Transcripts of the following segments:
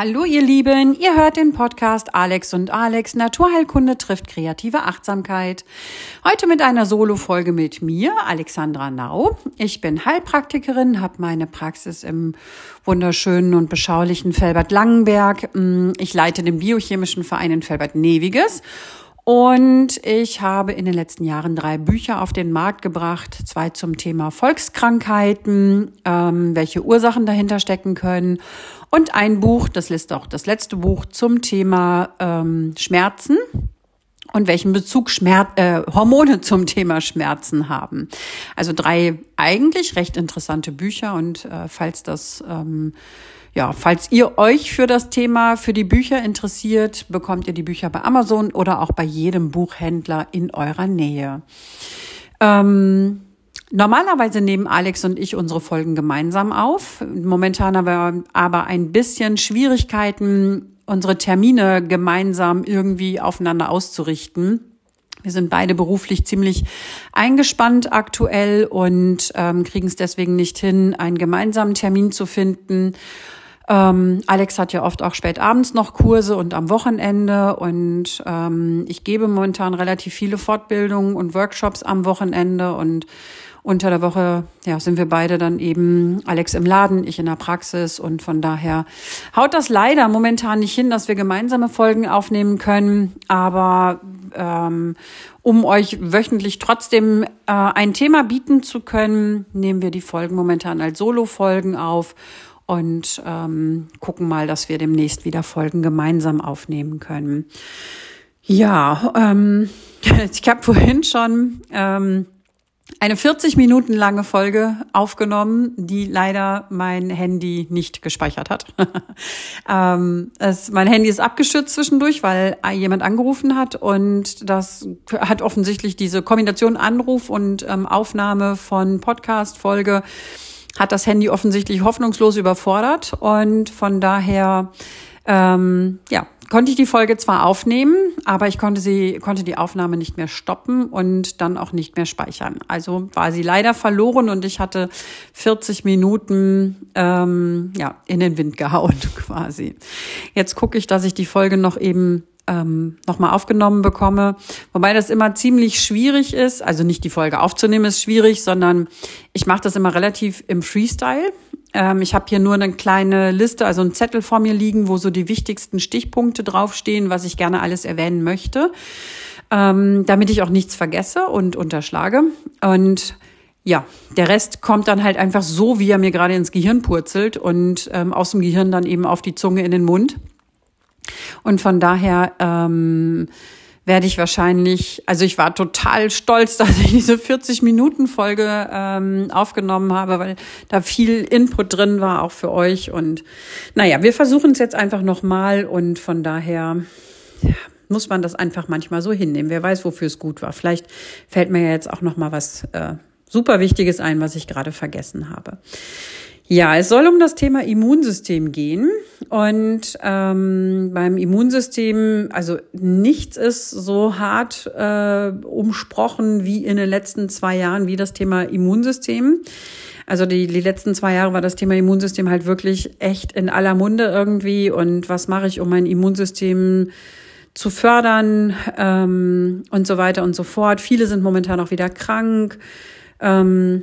Hallo ihr Lieben, ihr hört den Podcast Alex und Alex Naturheilkunde trifft kreative Achtsamkeit. Heute mit einer Solo-Folge mit mir, Alexandra Nau. Ich bin Heilpraktikerin, habe meine Praxis im wunderschönen und beschaulichen Felbert Langenberg. Mm, ich leite den biochemischen Verein in Felbert Neviges und ich habe in den letzten Jahren drei Bücher auf den Markt gebracht. Zwei zum Thema Volkskrankheiten, ähm, welche Ursachen dahinter stecken können und ein Buch, das ist auch das letzte Buch zum Thema ähm, Schmerzen und welchen Bezug Schmerz, äh, Hormone zum Thema Schmerzen haben. Also drei eigentlich recht interessante Bücher und äh, falls das ähm, ja, falls ihr euch für das Thema, für die Bücher interessiert, bekommt ihr die Bücher bei Amazon oder auch bei jedem Buchhändler in eurer Nähe. Ähm, Normalerweise nehmen Alex und ich unsere Folgen gemeinsam auf. Momentan haben wir aber ein bisschen Schwierigkeiten, unsere Termine gemeinsam irgendwie aufeinander auszurichten. Wir sind beide beruflich ziemlich eingespannt aktuell und ähm, kriegen es deswegen nicht hin, einen gemeinsamen Termin zu finden. Ähm, Alex hat ja oft auch spät abends noch Kurse und am Wochenende. Und ähm, ich gebe momentan relativ viele Fortbildungen und Workshops am Wochenende. Und unter der Woche ja, sind wir beide dann eben Alex im Laden, ich in der Praxis. Und von daher haut das leider momentan nicht hin, dass wir gemeinsame Folgen aufnehmen können. Aber ähm, um euch wöchentlich trotzdem äh, ein Thema bieten zu können, nehmen wir die Folgen momentan als Solo-Folgen auf und ähm, gucken mal, dass wir demnächst wieder Folgen gemeinsam aufnehmen können. Ja, ähm, ich habe vorhin schon ähm, eine 40 Minuten lange Folge aufgenommen, die leider mein Handy nicht gespeichert hat. ähm, es, mein Handy ist abgeschützt zwischendurch, weil jemand angerufen hat und das hat offensichtlich diese Kombination Anruf und ähm, Aufnahme von Podcast-Folge hat das Handy offensichtlich hoffnungslos überfordert und von daher ähm, ja konnte ich die Folge zwar aufnehmen, aber ich konnte sie, konnte die Aufnahme nicht mehr stoppen und dann auch nicht mehr speichern. Also war sie leider verloren und ich hatte 40 Minuten ähm, ja in den Wind gehauen quasi. Jetzt gucke ich, dass ich die Folge noch eben ähm, nochmal aufgenommen bekomme. Wobei das immer ziemlich schwierig ist. Also nicht die Folge aufzunehmen ist schwierig, sondern ich mache das immer relativ im Freestyle. Ähm, ich habe hier nur eine kleine Liste, also einen Zettel vor mir liegen, wo so die wichtigsten Stichpunkte draufstehen, was ich gerne alles erwähnen möchte, ähm, damit ich auch nichts vergesse und unterschlage. Und ja, der Rest kommt dann halt einfach so, wie er mir gerade ins Gehirn purzelt und ähm, aus dem Gehirn dann eben auf die Zunge in den Mund. Und von daher ähm, werde ich wahrscheinlich, also ich war total stolz, dass ich diese 40-Minuten-Folge ähm, aufgenommen habe, weil da viel Input drin war, auch für euch. Und naja, wir versuchen es jetzt einfach nochmal und von daher ja, muss man das einfach manchmal so hinnehmen. Wer weiß, wofür es gut war. Vielleicht fällt mir ja jetzt auch nochmal was äh, super Wichtiges ein, was ich gerade vergessen habe. Ja, es soll um das Thema Immunsystem gehen. Und ähm, beim Immunsystem, also nichts ist so hart äh, umsprochen wie in den letzten zwei Jahren wie das Thema Immunsystem. Also die, die letzten zwei Jahre war das Thema Immunsystem halt wirklich echt in aller Munde irgendwie. Und was mache ich, um mein Immunsystem zu fördern ähm, und so weiter und so fort. Viele sind momentan auch wieder krank. Ähm,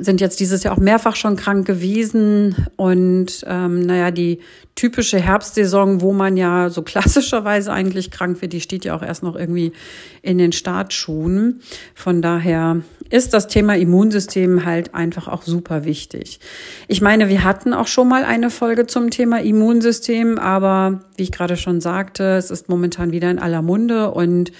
sind jetzt dieses Jahr auch mehrfach schon krank gewesen und ähm, naja, die typische Herbstsaison, wo man ja so klassischerweise eigentlich krank wird, die steht ja auch erst noch irgendwie in den Startschuhen. Von daher ist das Thema Immunsystem halt einfach auch super wichtig. Ich meine, wir hatten auch schon mal eine Folge zum Thema Immunsystem, aber wie ich gerade schon sagte, es ist momentan wieder in aller Munde und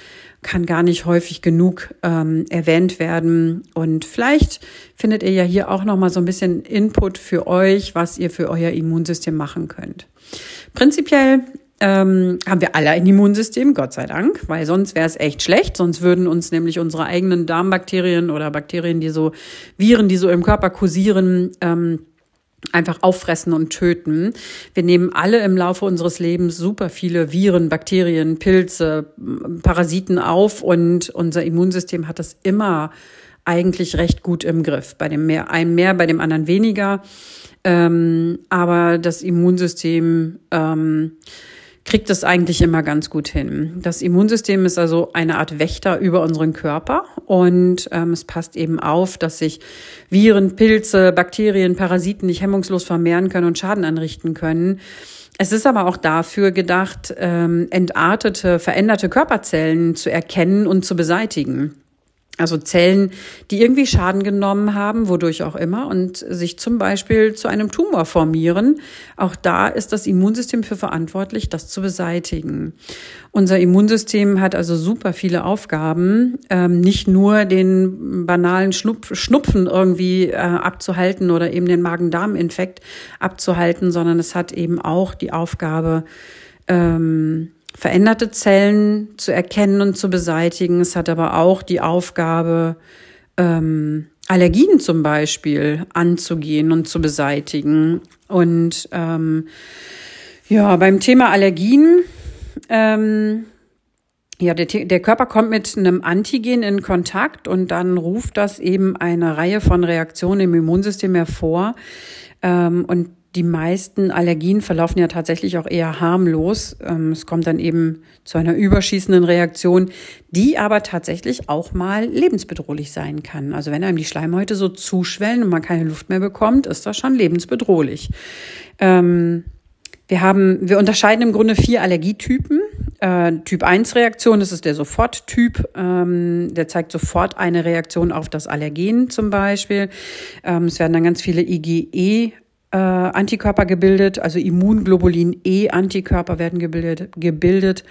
kann gar nicht häufig genug ähm, erwähnt werden. Und vielleicht findet ihr ja hier auch noch mal so ein bisschen Input für euch, was ihr für euer Immunsystem machen könnt. Prinzipiell ähm, haben wir alle ein Immunsystem, Gott sei Dank, weil sonst wäre es echt schlecht. Sonst würden uns nämlich unsere eigenen Darmbakterien oder Bakterien, die so Viren, die so im Körper kursieren, ähm, einfach auffressen und töten. Wir nehmen alle im Laufe unseres Lebens super viele Viren, Bakterien, Pilze, Parasiten auf und unser Immunsystem hat das immer eigentlich recht gut im Griff. Bei dem mehr, einem mehr, bei dem anderen weniger. Ähm, aber das Immunsystem ähm, kriegt es eigentlich immer ganz gut hin. Das Immunsystem ist also eine Art Wächter über unseren Körper und ähm, es passt eben auf, dass sich Viren, Pilze, Bakterien, Parasiten nicht hemmungslos vermehren können und Schaden anrichten können. Es ist aber auch dafür gedacht, ähm, entartete, veränderte Körperzellen zu erkennen und zu beseitigen. Also Zellen, die irgendwie Schaden genommen haben, wodurch auch immer, und sich zum Beispiel zu einem Tumor formieren. Auch da ist das Immunsystem für verantwortlich, das zu beseitigen. Unser Immunsystem hat also super viele Aufgaben, ähm, nicht nur den banalen Schnupf Schnupfen irgendwie äh, abzuhalten oder eben den Magen-Darm-Infekt abzuhalten, sondern es hat eben auch die Aufgabe, ähm, veränderte Zellen zu erkennen und zu beseitigen. Es hat aber auch die Aufgabe, ähm, Allergien zum Beispiel anzugehen und zu beseitigen. Und ähm, ja, beim Thema Allergien, ähm, ja, der, der Körper kommt mit einem Antigen in Kontakt und dann ruft das eben eine Reihe von Reaktionen im Immunsystem hervor. Ähm, und die meisten Allergien verlaufen ja tatsächlich auch eher harmlos. Ähm, es kommt dann eben zu einer überschießenden Reaktion, die aber tatsächlich auch mal lebensbedrohlich sein kann. Also wenn einem die Schleimhäute so zuschwellen und man keine Luft mehr bekommt, ist das schon lebensbedrohlich. Ähm, wir haben, wir unterscheiden im Grunde vier Allergietypen. Äh, typ 1 Reaktion, das ist der Soforttyp. Ähm, der zeigt sofort eine Reaktion auf das Allergen zum Beispiel. es werden dann ganz viele IgE äh, Antikörper gebildet, also Immunglobulin E-Antikörper werden gebildet. gebildet.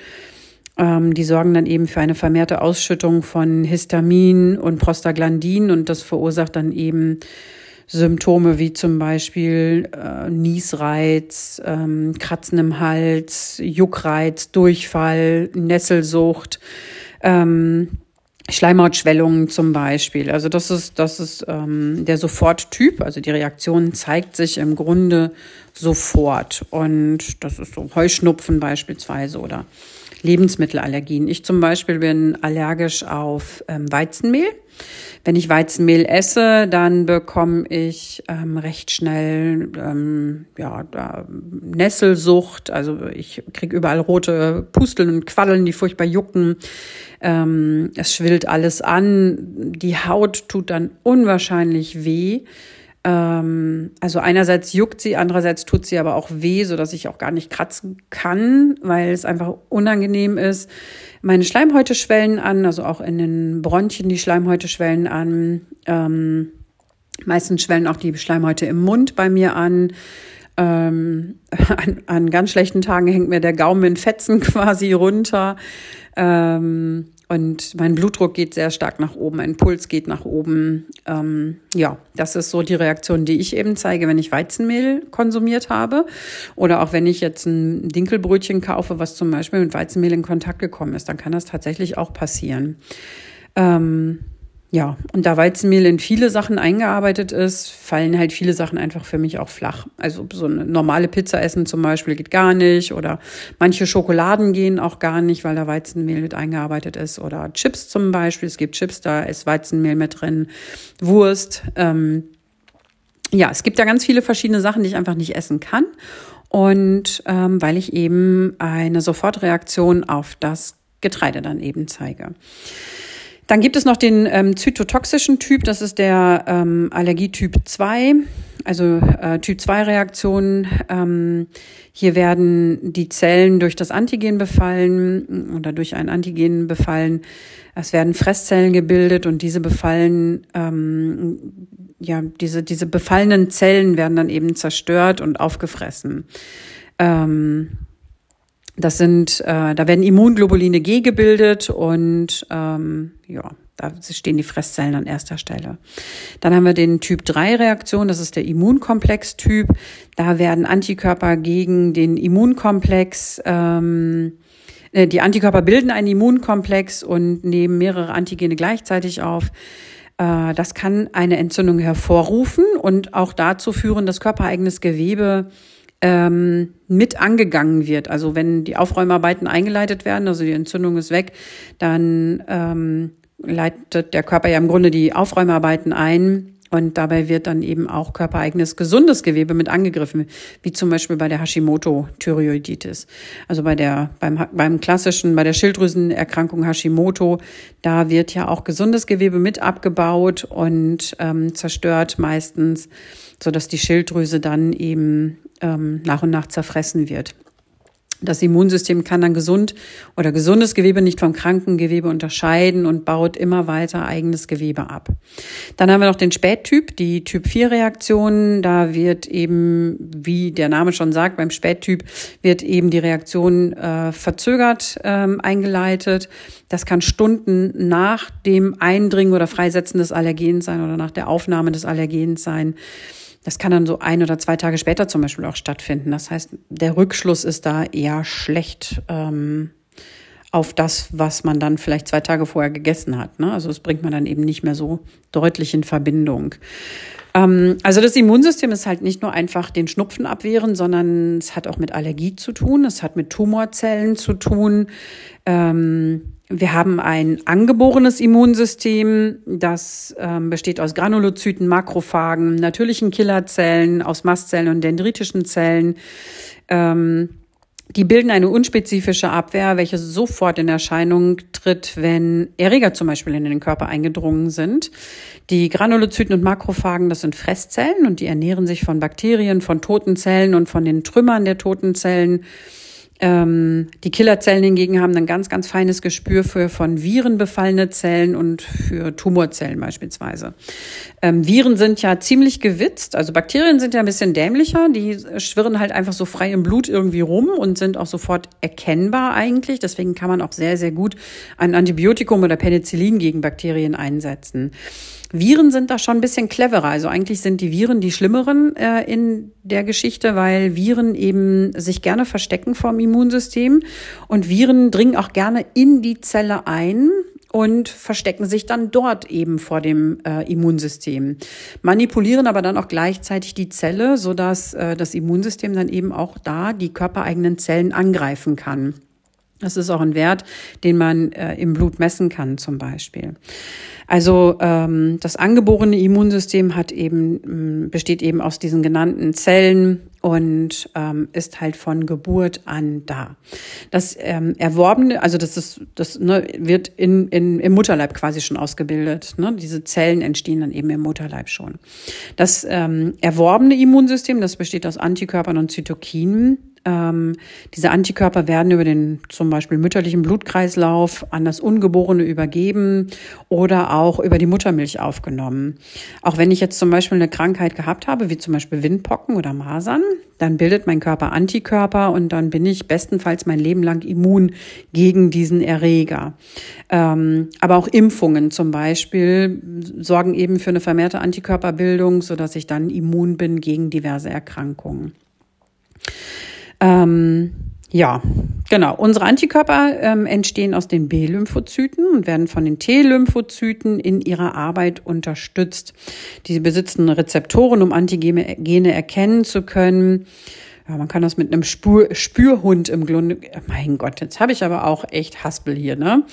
Ähm, die sorgen dann eben für eine vermehrte Ausschüttung von Histamin und Prostaglandin und das verursacht dann eben Symptome wie zum Beispiel äh, Niesreiz, ähm, Kratzen im Hals, Juckreiz, Durchfall, Nesselsucht. Ähm, Schleimhautschwellungen zum Beispiel. Also das ist, das ist ähm, der Soforttyp. Also die Reaktion zeigt sich im Grunde sofort. Und das ist so Heuschnupfen beispielsweise oder Lebensmittelallergien. Ich zum Beispiel bin allergisch auf ähm, Weizenmehl. Wenn ich Weizenmehl esse, dann bekomme ich ähm, recht schnell ähm, ja, Nesselsucht. Also ich kriege überall rote Pusteln und Quaddeln, die furchtbar jucken. Ähm, es schwillt alles an. Die Haut tut dann unwahrscheinlich weh. Ähm, also einerseits juckt sie, andererseits tut sie aber auch weh, so dass ich auch gar nicht kratzen kann, weil es einfach unangenehm ist. Meine Schleimhäute schwellen an, also auch in den Bronchien die Schleimhäute schwellen an. Ähm, meistens schwellen auch die Schleimhäute im Mund bei mir an. Ähm, an, an ganz schlechten Tagen hängt mir der Gaumen in Fetzen quasi runter. Ähm, und mein Blutdruck geht sehr stark nach oben, mein Puls geht nach oben. Ähm, ja, das ist so die Reaktion, die ich eben zeige, wenn ich Weizenmehl konsumiert habe. Oder auch wenn ich jetzt ein Dinkelbrötchen kaufe, was zum Beispiel mit Weizenmehl in Kontakt gekommen ist, dann kann das tatsächlich auch passieren. Ähm, ja, und da Weizenmehl in viele Sachen eingearbeitet ist, fallen halt viele Sachen einfach für mich auch flach. Also so eine normale Pizza essen zum Beispiel geht gar nicht oder manche Schokoladen gehen auch gar nicht, weil da Weizenmehl mit eingearbeitet ist oder Chips zum Beispiel. Es gibt Chips, da ist Weizenmehl mit drin, Wurst. Ähm, ja, es gibt da ganz viele verschiedene Sachen, die ich einfach nicht essen kann. Und ähm, weil ich eben eine Sofortreaktion auf das Getreide dann eben zeige. Dann gibt es noch den ähm, zytotoxischen Typ, das ist der ähm, Allergietyp 2, also äh, Typ 2 Reaktionen. Ähm, hier werden die Zellen durch das Antigen befallen oder durch ein Antigen befallen. Es werden Fresszellen gebildet und diese befallen, ähm, ja, diese, diese befallenen Zellen werden dann eben zerstört und aufgefressen. Ähm, das sind, äh, da werden Immunglobuline G gebildet und ähm, ja, da stehen die Fresszellen an erster Stelle. Dann haben wir den Typ 3 Reaktion, das ist der Immunkomplex-Typ. Da werden Antikörper gegen den Immunkomplex ähm, äh, die Antikörper bilden einen Immunkomplex und nehmen mehrere Antigene gleichzeitig auf. Äh, das kann eine Entzündung hervorrufen und auch dazu führen, dass körpereigenes Gewebe ähm, mit angegangen wird. Also wenn die Aufräumarbeiten eingeleitet werden, also die Entzündung ist weg, dann ähm, leitet der Körper ja im Grunde die Aufräumarbeiten ein Und dabei wird dann eben auch körpereigenes gesundes Gewebe mit angegriffen, wie zum Beispiel bei der Hashimoto-Thyreoiditis. Also bei der, beim, beim klassischen, bei der Schilddrüsenerkrankung Hashimoto, da wird ja auch gesundes Gewebe mit abgebaut und ähm, zerstört meistens, so dass die Schilddrüse dann eben ähm, nach und nach zerfressen wird. Das Immunsystem kann dann gesund oder gesundes Gewebe nicht vom kranken Gewebe unterscheiden und baut immer weiter eigenes Gewebe ab. Dann haben wir noch den Spättyp, die Typ-4-Reaktion. Da wird eben, wie der Name schon sagt, beim Spättyp wird eben die Reaktion äh, verzögert ähm, eingeleitet. Das kann Stunden nach dem Eindringen oder Freisetzen des Allergens sein oder nach der Aufnahme des Allergens sein. Das kann dann so ein oder zwei Tage später zum Beispiel auch stattfinden. Das heißt, der Rückschluss ist da eher schlecht ähm, auf das, was man dann vielleicht zwei Tage vorher gegessen hat. Ne? Also das bringt man dann eben nicht mehr so deutlich in Verbindung. Ähm, also das Immunsystem ist halt nicht nur einfach den Schnupfen abwehren, sondern es hat auch mit Allergie zu tun, es hat mit Tumorzellen zu tun. Ähm, wir haben ein angeborenes Immunsystem, das ähm, besteht aus Granulozyten, Makrophagen, natürlichen Killerzellen, aus Mastzellen und dendritischen Zellen. Ähm, die bilden eine unspezifische Abwehr, welche sofort in Erscheinung tritt, wenn Erreger zum Beispiel in den Körper eingedrungen sind. Die Granulozyten und Makrophagen, das sind Fresszellen und die ernähren sich von Bakterien, von toten Zellen und von den Trümmern der toten Zellen. Ähm, die Killerzellen hingegen haben ein ganz, ganz feines Gespür für von Viren befallene Zellen und für Tumorzellen beispielsweise. Ähm, Viren sind ja ziemlich gewitzt, also Bakterien sind ja ein bisschen dämlicher, die schwirren halt einfach so frei im Blut irgendwie rum und sind auch sofort erkennbar eigentlich. Deswegen kann man auch sehr, sehr gut ein Antibiotikum oder Penicillin gegen Bakterien einsetzen. Viren sind da schon ein bisschen cleverer. Also eigentlich sind die Viren die schlimmeren äh, in der Geschichte, weil Viren eben sich gerne verstecken vom Immunsystem und Viren dringen auch gerne in die Zelle ein und verstecken sich dann dort eben vor dem äh, Immunsystem. Manipulieren aber dann auch gleichzeitig die Zelle, sodass äh, das Immunsystem dann eben auch da die körpereigenen Zellen angreifen kann. Das ist auch ein Wert, den man äh, im Blut messen kann zum Beispiel. Also ähm, das angeborene Immunsystem hat eben besteht eben aus diesen genannten Zellen und ähm, ist halt von Geburt an da. Das ähm, erworbene, also das ist das ne, wird in, in im Mutterleib quasi schon ausgebildet. Ne? Diese Zellen entstehen dann eben im Mutterleib schon. Das ähm, erworbene Immunsystem, das besteht aus Antikörpern und Zytokinen ähm, diese Antikörper werden über den zum Beispiel mütterlichen Blutkreislauf an das Ungeborene übergeben oder auch über die Muttermilch aufgenommen. Auch wenn ich jetzt zum Beispiel eine Krankheit gehabt habe, wie zum Beispiel Windpocken oder Masern, dann bildet mein Körper Antikörper und dann bin ich bestenfalls mein Leben lang immun gegen diesen Erreger. Ähm, aber auch Impfungen zum Beispiel sorgen eben für eine vermehrte Antikörperbildung, sodass ich dann immun bin gegen diverse Erkrankungen. Ähm, ja, genau. Unsere Antikörper ähm, entstehen aus den B-Lymphozyten und werden von den T-Lymphozyten in ihrer Arbeit unterstützt. Diese besitzen Rezeptoren, um Antigene erkennen zu können. Ja, man kann das mit einem Spür, Spürhund im Grunde. Mein Gott, jetzt habe ich aber auch echt Haspel hier, ne?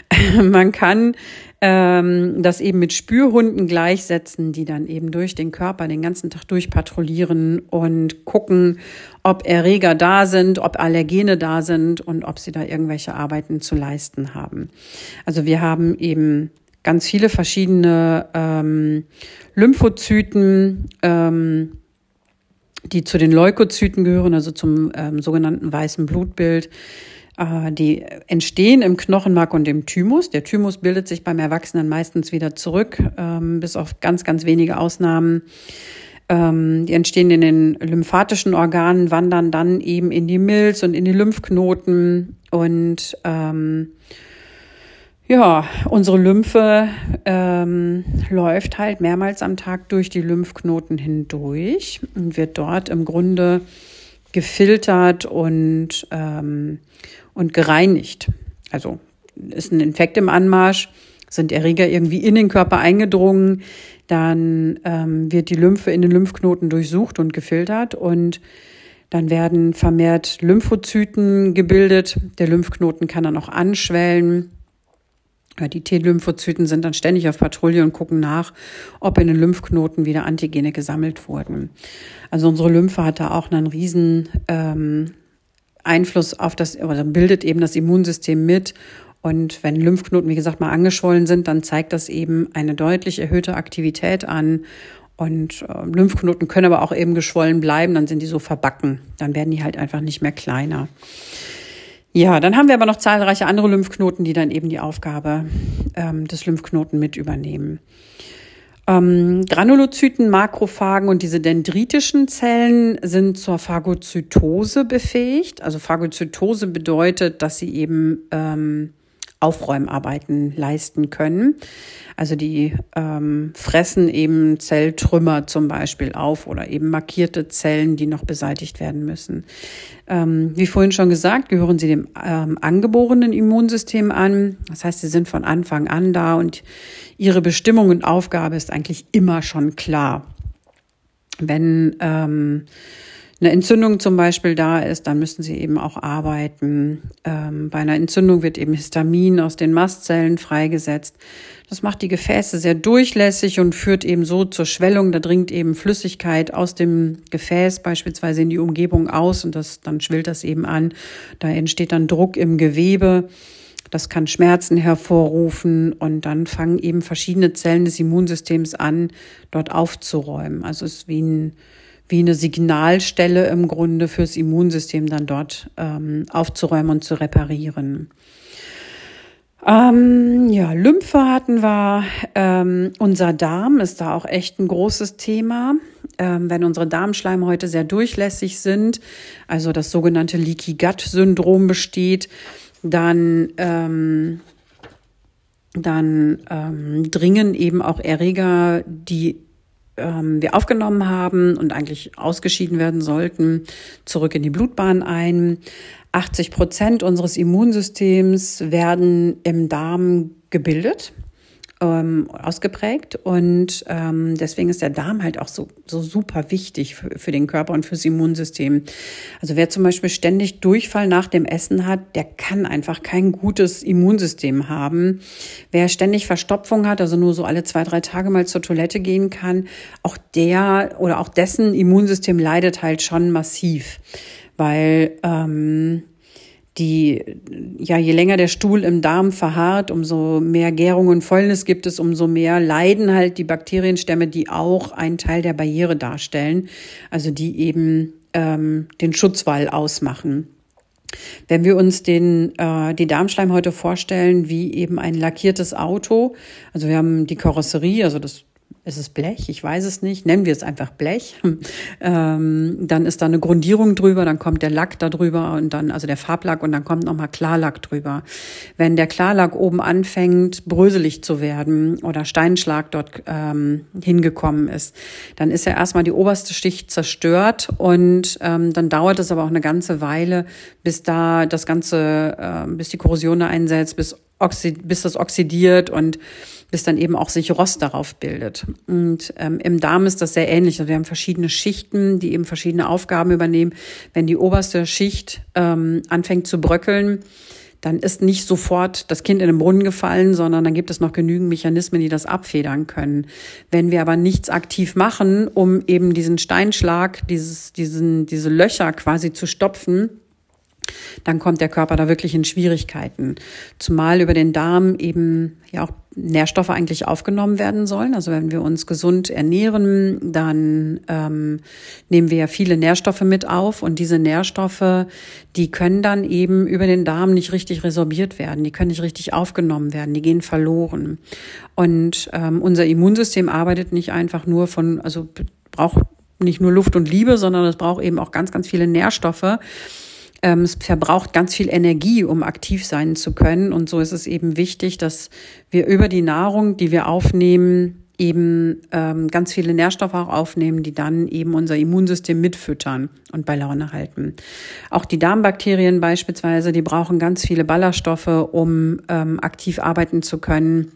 man kann ähm, das eben mit Spürhunden gleichsetzen, die dann eben durch den Körper den ganzen Tag durchpatrouillieren und gucken, ob Erreger da sind, ob Allergene da sind und ob sie da irgendwelche Arbeiten zu leisten haben. Also wir haben eben ganz viele verschiedene ähm, Lymphozyten, ähm, die zu den Leukozyten gehören, also zum ähm, sogenannten weißen Blutbild. Äh, die entstehen im Knochenmark und im Thymus. Der Thymus bildet sich beim Erwachsenen meistens wieder zurück, ähm, bis auf ganz, ganz wenige Ausnahmen. Ähm, die entstehen in den lymphatischen Organen, wandern dann eben in die Milz und in die Lymphknoten und ähm, ja, unsere Lymphe ähm, läuft halt mehrmals am Tag durch die Lymphknoten hindurch und wird dort im Grunde gefiltert und, ähm, und gereinigt. Also ist ein Infekt im Anmarsch, sind Erreger irgendwie in den Körper eingedrungen, dann ähm, wird die Lymphe in den Lymphknoten durchsucht und gefiltert und dann werden vermehrt Lymphozyten gebildet. Der Lymphknoten kann dann auch anschwellen die T-Lymphozyten sind dann ständig auf Patrouille und gucken nach, ob in den Lymphknoten wieder Antigene gesammelt wurden. Also unsere Lymphe hat da auch einen riesen ähm, Einfluss auf das, oder bildet eben das Immunsystem mit. Und wenn Lymphknoten, wie gesagt, mal angeschwollen sind, dann zeigt das eben eine deutlich erhöhte Aktivität an. Und äh, Lymphknoten können aber auch eben geschwollen bleiben, dann sind die so verbacken. Dann werden die halt einfach nicht mehr kleiner. Ja, dann haben wir aber noch zahlreiche andere Lymphknoten, die dann eben die Aufgabe ähm, des Lymphknoten mit übernehmen. Ähm, Granulozyten, Makrophagen und diese dendritischen Zellen sind zur Phagozytose befähigt. Also Phagozytose bedeutet, dass sie eben ähm, Aufräumarbeiten leisten können. Also die ähm, fressen eben Zelltrümmer zum Beispiel auf oder eben markierte Zellen, die noch beseitigt werden müssen. Ähm, wie vorhin schon gesagt, gehören sie dem ähm, angeborenen Immunsystem an. Das heißt, sie sind von Anfang an da und ihre Bestimmung und Aufgabe ist eigentlich immer schon klar. Wenn ähm, eine Entzündung zum Beispiel da ist, dann müssen sie eben auch arbeiten. Ähm, bei einer Entzündung wird eben Histamin aus den Mastzellen freigesetzt. Das macht die Gefäße sehr durchlässig und führt eben so zur Schwellung. Da dringt eben Flüssigkeit aus dem Gefäß beispielsweise in die Umgebung aus und das, dann schwillt das eben an. Da entsteht dann Druck im Gewebe. Das kann Schmerzen hervorrufen und dann fangen eben verschiedene Zellen des Immunsystems an, dort aufzuräumen. Also es ist wie ein wie eine Signalstelle im Grunde fürs Immunsystem dann dort ähm, aufzuräumen und zu reparieren. Ähm, ja, Lymphe hatten wir. Ähm, unser Darm ist da auch echt ein großes Thema. Ähm, wenn unsere Darmschleimhäute sehr durchlässig sind, also das sogenannte Leaky Gut Syndrom besteht, dann ähm, dann ähm, dringen eben auch Erreger, die ähm, wir aufgenommen haben und eigentlich ausgeschieden werden sollten, zurück in die Blutbahn ein. 80 Prozent unseres Immunsystems werden im Darm gebildet ähm, ausgeprägt und ähm, deswegen ist der Darm halt auch so, so super wichtig für, für den Körper und fürs Immunsystem. Also wer zum Beispiel ständig Durchfall nach dem Essen hat, der kann einfach kein gutes Immunsystem haben. Wer ständig Verstopfung hat, also nur so alle zwei, drei Tage mal zur Toilette gehen kann, auch der oder auch dessen Immunsystem leidet halt schon massiv, weil ähm, die, ja, je länger der Stuhl im Darm verharrt, umso mehr Gärung und Fäulnis gibt es, umso mehr leiden halt die Bakterienstämme, die auch einen Teil der Barriere darstellen, also die eben ähm, den Schutzwall ausmachen. Wenn wir uns den, äh, die Darmschleimhäute vorstellen wie eben ein lackiertes Auto, also wir haben die Karosserie, also das ist es Blech? Ich weiß es nicht. Nennen wir es einfach Blech. Ähm, dann ist da eine Grundierung drüber, dann kommt der Lack da drüber und dann, also der Farblack und dann kommt nochmal Klarlack drüber. Wenn der Klarlack oben anfängt, bröselig zu werden oder Steinschlag dort ähm, hingekommen ist, dann ist ja erstmal die oberste Schicht zerstört und ähm, dann dauert es aber auch eine ganze Weile, bis da das Ganze, äh, bis die Korrosion da einsetzt, bis, oxid bis das oxidiert und bis dann eben auch sich Rost darauf bildet. Und ähm, im Darm ist das sehr ähnlich. Also wir haben verschiedene Schichten, die eben verschiedene Aufgaben übernehmen. Wenn die oberste Schicht ähm, anfängt zu bröckeln, dann ist nicht sofort das Kind in den Brunnen gefallen, sondern dann gibt es noch genügend Mechanismen, die das abfedern können. Wenn wir aber nichts aktiv machen, um eben diesen Steinschlag, dieses, diesen, diese Löcher quasi zu stopfen, dann kommt der Körper da wirklich in Schwierigkeiten. Zumal über den Darm eben ja auch Nährstoffe eigentlich aufgenommen werden sollen. Also wenn wir uns gesund ernähren, dann ähm, nehmen wir ja viele Nährstoffe mit auf und diese Nährstoffe, die können dann eben über den Darm nicht richtig resorbiert werden, die können nicht richtig aufgenommen werden, die gehen verloren. Und ähm, unser Immunsystem arbeitet nicht einfach nur von, also braucht nicht nur Luft und Liebe, sondern es braucht eben auch ganz, ganz viele Nährstoffe ähm, es verbraucht ganz viel Energie, um aktiv sein zu können. Und so ist es eben wichtig, dass wir über die Nahrung, die wir aufnehmen, eben ähm, ganz viele Nährstoffe auch aufnehmen, die dann eben unser Immunsystem mitfüttern und bei Laune halten. Auch die Darmbakterien beispielsweise, die brauchen ganz viele Ballaststoffe, um ähm, aktiv arbeiten zu können.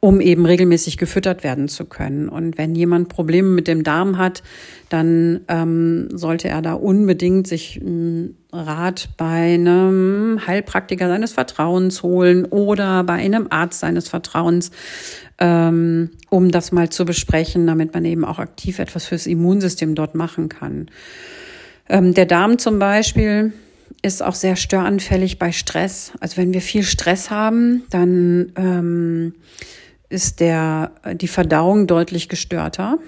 Um eben regelmäßig gefüttert werden zu können. Und wenn jemand Probleme mit dem Darm hat, dann ähm, sollte er da unbedingt sich einen Rat bei einem Heilpraktiker seines Vertrauens holen oder bei einem Arzt seines Vertrauens, ähm, um das mal zu besprechen, damit man eben auch aktiv etwas fürs Immunsystem dort machen kann. Ähm, der Darm zum Beispiel ist auch sehr störanfällig bei Stress. Also wenn wir viel Stress haben, dann ähm, ist der, die Verdauung deutlich gestörter.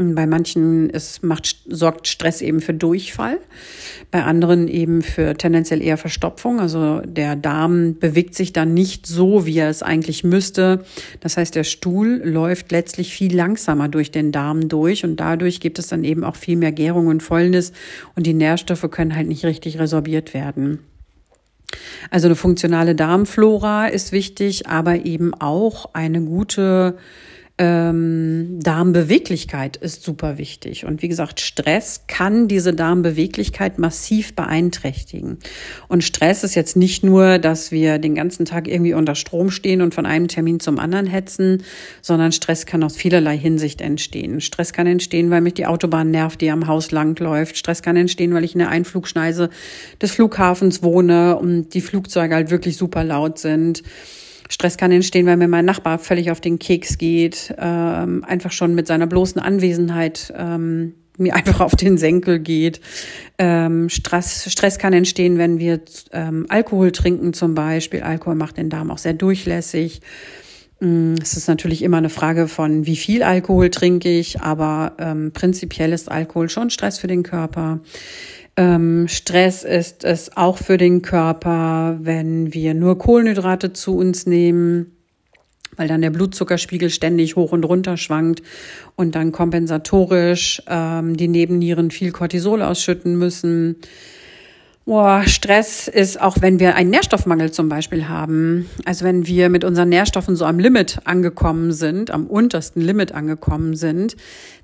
Bei manchen ist, macht, sorgt Stress eben für Durchfall, bei anderen eben für tendenziell eher Verstopfung. Also der Darm bewegt sich dann nicht so, wie er es eigentlich müsste. Das heißt, der Stuhl läuft letztlich viel langsamer durch den Darm durch und dadurch gibt es dann eben auch viel mehr Gärung und Fäulnis und die Nährstoffe können halt nicht richtig resorbiert werden. Also eine funktionale Darmflora ist wichtig, aber eben auch eine gute ähm, Darmbeweglichkeit ist super wichtig. Und wie gesagt, Stress kann diese Darmbeweglichkeit massiv beeinträchtigen. Und Stress ist jetzt nicht nur, dass wir den ganzen Tag irgendwie unter Strom stehen und von einem Termin zum anderen hetzen, sondern Stress kann aus vielerlei Hinsicht entstehen. Stress kann entstehen, weil mich die Autobahn nervt, die am Haus langläuft. Stress kann entstehen, weil ich in der Einflugschneise des Flughafens wohne und die Flugzeuge halt wirklich super laut sind. Stress kann entstehen, weil mir mein Nachbar völlig auf den Keks geht, ähm, einfach schon mit seiner bloßen Anwesenheit ähm, mir einfach auf den Senkel geht. Ähm, Stress, Stress kann entstehen, wenn wir ähm, Alkohol trinken zum Beispiel. Alkohol macht den Darm auch sehr durchlässig. Mm, es ist natürlich immer eine Frage von, wie viel Alkohol trinke ich, aber ähm, prinzipiell ist Alkohol schon Stress für den Körper. Ähm, Stress ist es auch für den Körper, wenn wir nur Kohlenhydrate zu uns nehmen, weil dann der Blutzuckerspiegel ständig hoch und runter schwankt und dann kompensatorisch ähm, die Nebennieren viel Cortisol ausschütten müssen. Boah, Stress ist auch, wenn wir einen Nährstoffmangel zum Beispiel haben. Also wenn wir mit unseren Nährstoffen so am Limit angekommen sind, am untersten Limit angekommen sind,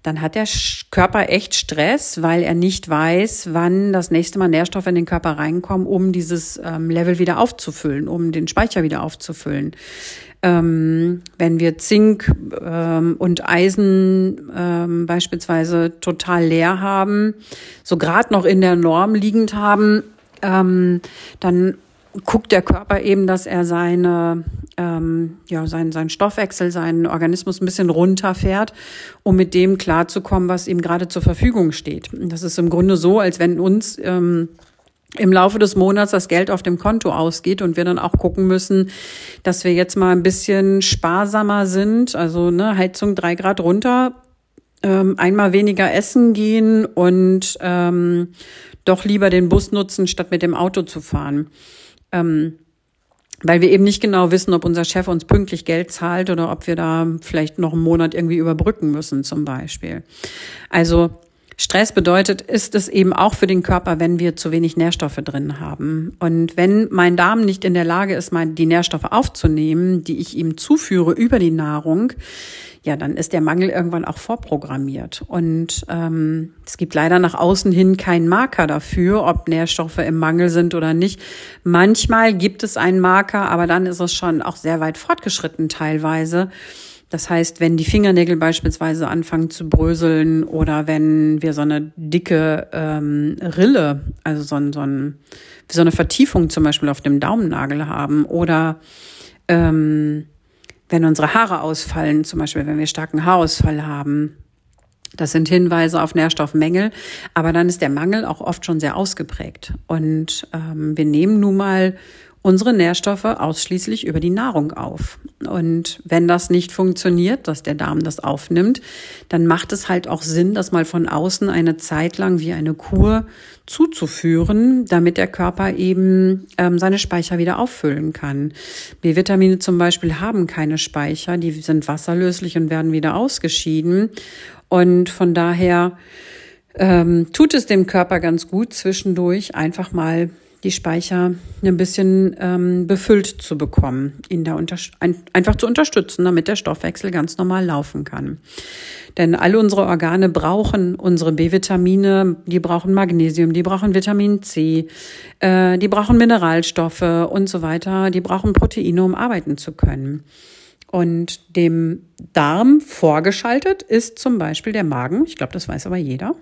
dann hat der Körper echt Stress, weil er nicht weiß, wann das nächste Mal Nährstoffe in den Körper reinkommen, um dieses ähm, Level wieder aufzufüllen, um den Speicher wieder aufzufüllen. Ähm, wenn wir Zink ähm, und Eisen ähm, beispielsweise total leer haben, so gerade noch in der Norm liegend haben, ähm, dann guckt der Körper eben, dass er seine, ähm, ja, seinen, seinen Stoffwechsel, seinen Organismus ein bisschen runterfährt, um mit dem klarzukommen, was ihm gerade zur Verfügung steht. Das ist im Grunde so, als wenn uns ähm, im Laufe des Monats das Geld auf dem Konto ausgeht und wir dann auch gucken müssen, dass wir jetzt mal ein bisschen sparsamer sind, also ne, Heizung drei Grad runter, ähm, einmal weniger essen gehen und ähm, doch lieber den Bus nutzen, statt mit dem Auto zu fahren. Ähm, weil wir eben nicht genau wissen, ob unser Chef uns pünktlich Geld zahlt oder ob wir da vielleicht noch einen Monat irgendwie überbrücken müssen zum Beispiel. Also Stress bedeutet, ist es eben auch für den Körper, wenn wir zu wenig Nährstoffe drin haben. Und wenn mein Darm nicht in der Lage ist, die Nährstoffe aufzunehmen, die ich ihm zuführe über die Nahrung, ja, dann ist der Mangel irgendwann auch vorprogrammiert. Und ähm, es gibt leider nach außen hin keinen Marker dafür, ob Nährstoffe im Mangel sind oder nicht. Manchmal gibt es einen Marker, aber dann ist es schon auch sehr weit fortgeschritten teilweise. Das heißt, wenn die Fingernägel beispielsweise anfangen zu bröseln oder wenn wir so eine dicke ähm, Rille, also so, ein, so, ein, so eine Vertiefung zum Beispiel auf dem Daumennagel haben oder ähm, wenn unsere Haare ausfallen, zum Beispiel wenn wir starken Haarausfall haben. Das sind Hinweise auf Nährstoffmängel, aber dann ist der Mangel auch oft schon sehr ausgeprägt. Und ähm, wir nehmen nun mal unsere Nährstoffe ausschließlich über die Nahrung auf. Und wenn das nicht funktioniert, dass der Darm das aufnimmt, dann macht es halt auch Sinn, das mal von außen eine Zeit lang wie eine Kur zuzuführen, damit der Körper eben ähm, seine Speicher wieder auffüllen kann. B-Vitamine zum Beispiel haben keine Speicher, die sind wasserlöslich und werden wieder ausgeschieden. Und von daher ähm, tut es dem Körper ganz gut, zwischendurch einfach mal die Speicher ein bisschen ähm, befüllt zu bekommen, ihn da ein, einfach zu unterstützen, damit der Stoffwechsel ganz normal laufen kann. Denn alle unsere Organe brauchen unsere B-Vitamine, die brauchen Magnesium, die brauchen Vitamin C, äh, die brauchen Mineralstoffe und so weiter, die brauchen Proteine, um arbeiten zu können. Und dem Darm vorgeschaltet ist zum Beispiel der Magen. Ich glaube, das weiß aber jeder.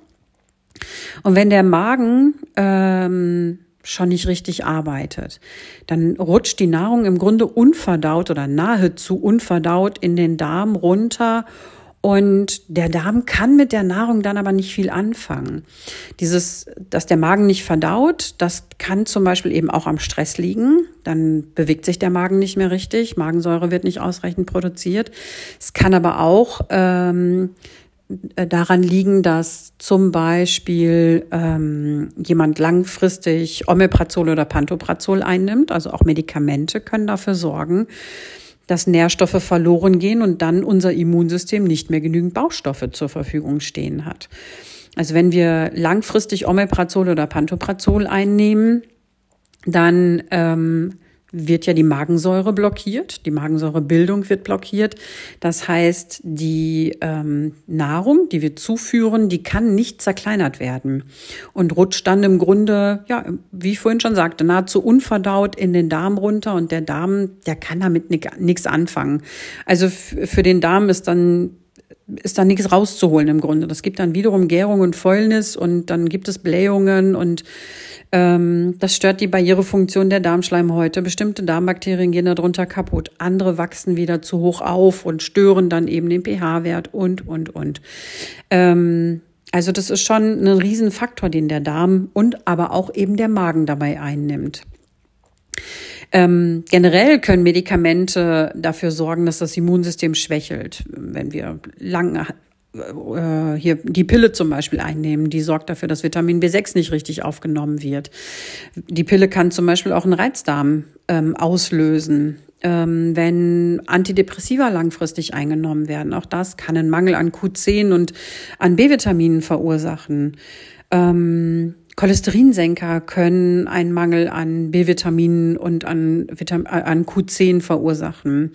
Und wenn der Magen ähm, schon nicht richtig arbeitet, dann rutscht die Nahrung im Grunde unverdaut oder nahezu unverdaut in den Darm runter und der Darm kann mit der Nahrung dann aber nicht viel anfangen. Dieses, dass der Magen nicht verdaut, das kann zum Beispiel eben auch am Stress liegen. Dann bewegt sich der Magen nicht mehr richtig, Magensäure wird nicht ausreichend produziert. Es kann aber auch ähm, daran liegen, dass zum Beispiel ähm, jemand langfristig Omeprazol oder Pantoprazol einnimmt. Also auch Medikamente können dafür sorgen, dass Nährstoffe verloren gehen und dann unser Immunsystem nicht mehr genügend Baustoffe zur Verfügung stehen hat. Also wenn wir langfristig Omeprazol oder Pantoprazol einnehmen, dann ähm, wird ja die Magensäure blockiert, die Magensäurebildung wird blockiert. Das heißt, die ähm, Nahrung, die wir zuführen, die kann nicht zerkleinert werden und rutscht dann im Grunde, ja, wie ich vorhin schon sagte, nahezu unverdaut in den Darm runter und der Darm, der kann damit nichts anfangen. Also für den Darm ist dann ist da nichts rauszuholen im Grunde. Das gibt dann wiederum Gärung und Fäulnis und dann gibt es Blähungen und das stört die Barrierefunktion der Darmschleimhäute. Bestimmte Darmbakterien gehen darunter kaputt. Andere wachsen wieder zu hoch auf und stören dann eben den pH-Wert und, und, und. Ähm, also das ist schon ein Riesenfaktor, den der Darm und aber auch eben der Magen dabei einnimmt. Ähm, generell können Medikamente dafür sorgen, dass das Immunsystem schwächelt. Wenn wir lang äh, hier die Pille zum Beispiel einnehmen, die sorgt dafür, dass Vitamin B6 nicht richtig aufgenommen wird. Die Pille kann zum Beispiel auch einen Reizdarm ähm, auslösen. Ähm, wenn Antidepressiva langfristig eingenommen werden, auch das kann einen Mangel an Q10 und an B-Vitaminen verursachen. Ähm, Cholesterinsenker können einen Mangel an B-Vitaminen und an, Vitam an Q10 verursachen.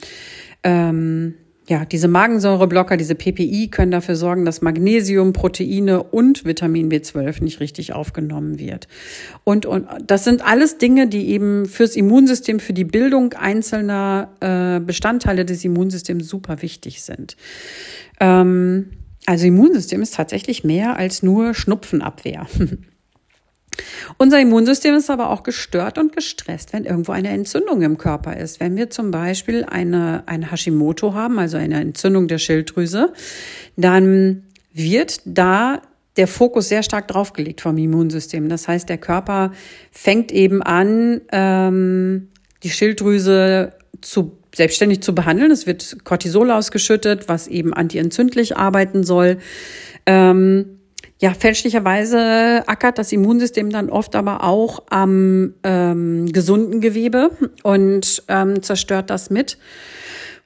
Ähm, ja, diese Magensäureblocker, diese PPI können dafür sorgen, dass Magnesium, Proteine und Vitamin B12 nicht richtig aufgenommen wird. Und, und das sind alles Dinge, die eben fürs Immunsystem, für die Bildung einzelner äh, Bestandteile des Immunsystems super wichtig sind. Ähm, also Immunsystem ist tatsächlich mehr als nur Schnupfenabwehr. Unser Immunsystem ist aber auch gestört und gestresst, wenn irgendwo eine Entzündung im Körper ist. Wenn wir zum Beispiel eine, eine Hashimoto haben, also eine Entzündung der Schilddrüse, dann wird da der Fokus sehr stark draufgelegt vom Immunsystem. Das heißt, der Körper fängt eben an, ähm, die Schilddrüse zu selbstständig zu behandeln. Es wird Cortisol ausgeschüttet, was eben antientzündlich arbeiten soll. Ähm, ja, fälschlicherweise ackert das Immunsystem dann oft aber auch am ähm, gesunden Gewebe und ähm, zerstört das mit.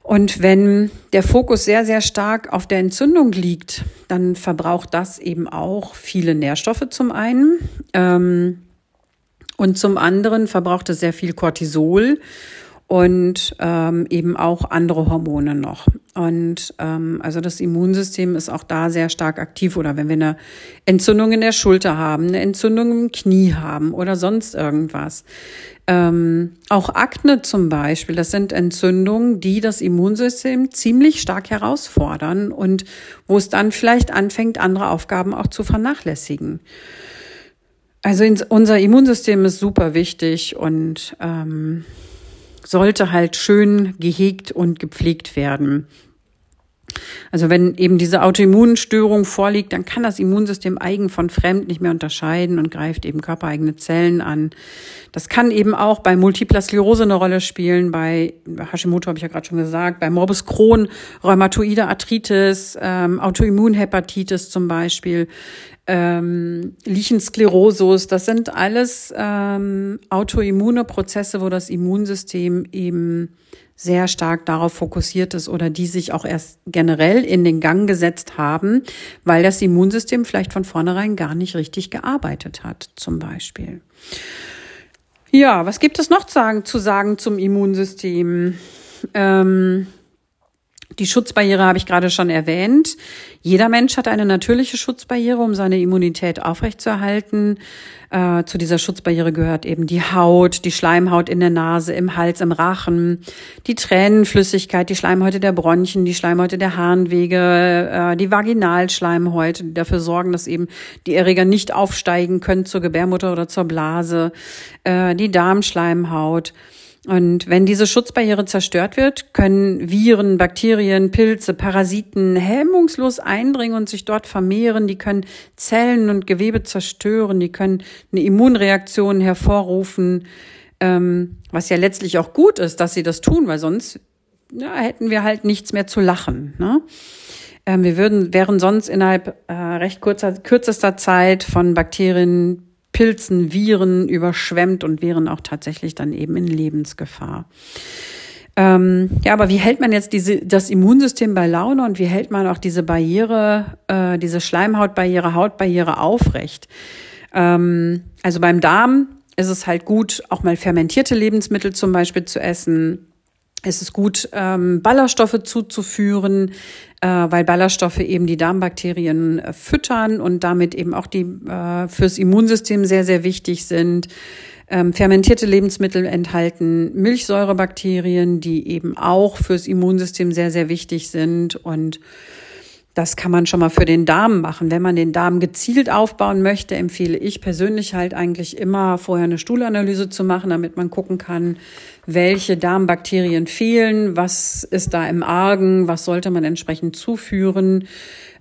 Und wenn der Fokus sehr, sehr stark auf der Entzündung liegt, dann verbraucht das eben auch viele Nährstoffe zum einen. Ähm, und zum anderen verbraucht es sehr viel Cortisol und ähm, eben auch andere Hormone noch. Und ähm, also das Immunsystem ist auch da sehr stark aktiv. Oder wenn wir eine Entzündung in der Schulter haben, eine Entzündung im Knie haben oder sonst irgendwas. Ähm, auch Akne zum Beispiel, das sind Entzündungen, die das Immunsystem ziemlich stark herausfordern und wo es dann vielleicht anfängt, andere Aufgaben auch zu vernachlässigen. Also unser Immunsystem ist super wichtig und ähm, sollte halt schön gehegt und gepflegt werden. Also wenn eben diese Autoimmunstörung vorliegt, dann kann das Immunsystem eigen von fremd nicht mehr unterscheiden und greift eben körpereigene Zellen an. Das kann eben auch bei Multipler Sklerose eine Rolle spielen, bei Hashimoto habe ich ja gerade schon gesagt, bei Morbus Crohn, Rheumatoide Arthritis, ähm, Autoimmunhepatitis zum Beispiel ähm, Lichensklerosus, das sind alles ähm, autoimmune Prozesse, wo das Immunsystem eben sehr stark darauf fokussiert ist oder die sich auch erst generell in den Gang gesetzt haben, weil das Immunsystem vielleicht von vornherein gar nicht richtig gearbeitet hat, zum Beispiel. Ja, was gibt es noch zu sagen, zu sagen zum Immunsystem? Ähm, Die Schutzbarriere habe ich gerade schon erwähnt. Jeder Mensch hat eine natürliche Schutzbarriere, um seine Immunität aufrechtzuerhalten. Äh, zu dieser Schutzbarriere gehört eben die Haut, die Schleimhaut in der Nase, im Hals, im Rachen, die Tränenflüssigkeit, die Schleimhäute der Bronchien, die Schleimhäute der Harnwege, äh, die Vaginalschleimhäute, die dafür sorgen, dass eben die Erreger nicht aufsteigen können zur Gebärmutter oder zur Blase, äh, die Darmschleimhaut. Und wenn diese Schutzbarriere zerstört wird, können Viren, Bakterien, Pilze, Parasiten hemmungslos eindringen und sich dort vermehren. Die können Zellen und Gewebe zerstören. Die können eine Immunreaktion hervorrufen, ähm, was ja letztlich auch gut ist, dass sie das tun, weil sonst ja, hätten wir halt nichts mehr zu lachen. Ne? Ähm, wir würden, wären sonst innerhalb äh, recht kurzer, kürzester Zeit von Bakterien Pilzen, Viren überschwemmt und wären auch tatsächlich dann eben in Lebensgefahr. Ähm, ja, aber wie hält man jetzt diese, das Immunsystem bei Laune und wie hält man auch diese Barriere, äh, diese Schleimhautbarriere, Hautbarriere aufrecht? Ähm, also beim Darm ist es halt gut, auch mal fermentierte Lebensmittel zum Beispiel zu essen, es ist gut, ähm, Ballaststoffe zuzuführen, äh, weil Ballaststoffe eben die Darmbakterien äh, füttern und damit eben auch die äh, fürs Immunsystem sehr, sehr wichtig sind. Ähm, fermentierte Lebensmittel enthalten Milchsäurebakterien, die eben auch fürs Immunsystem sehr, sehr wichtig sind und das kann man schon mal für den Darm machen. Wenn man den Darm gezielt aufbauen möchte, empfehle ich persönlich halt eigentlich immer vorher eine Stuhlanalyse zu machen, damit man gucken kann, welche Darmbakterien fehlen, was ist da im Argen, was sollte man entsprechend zuführen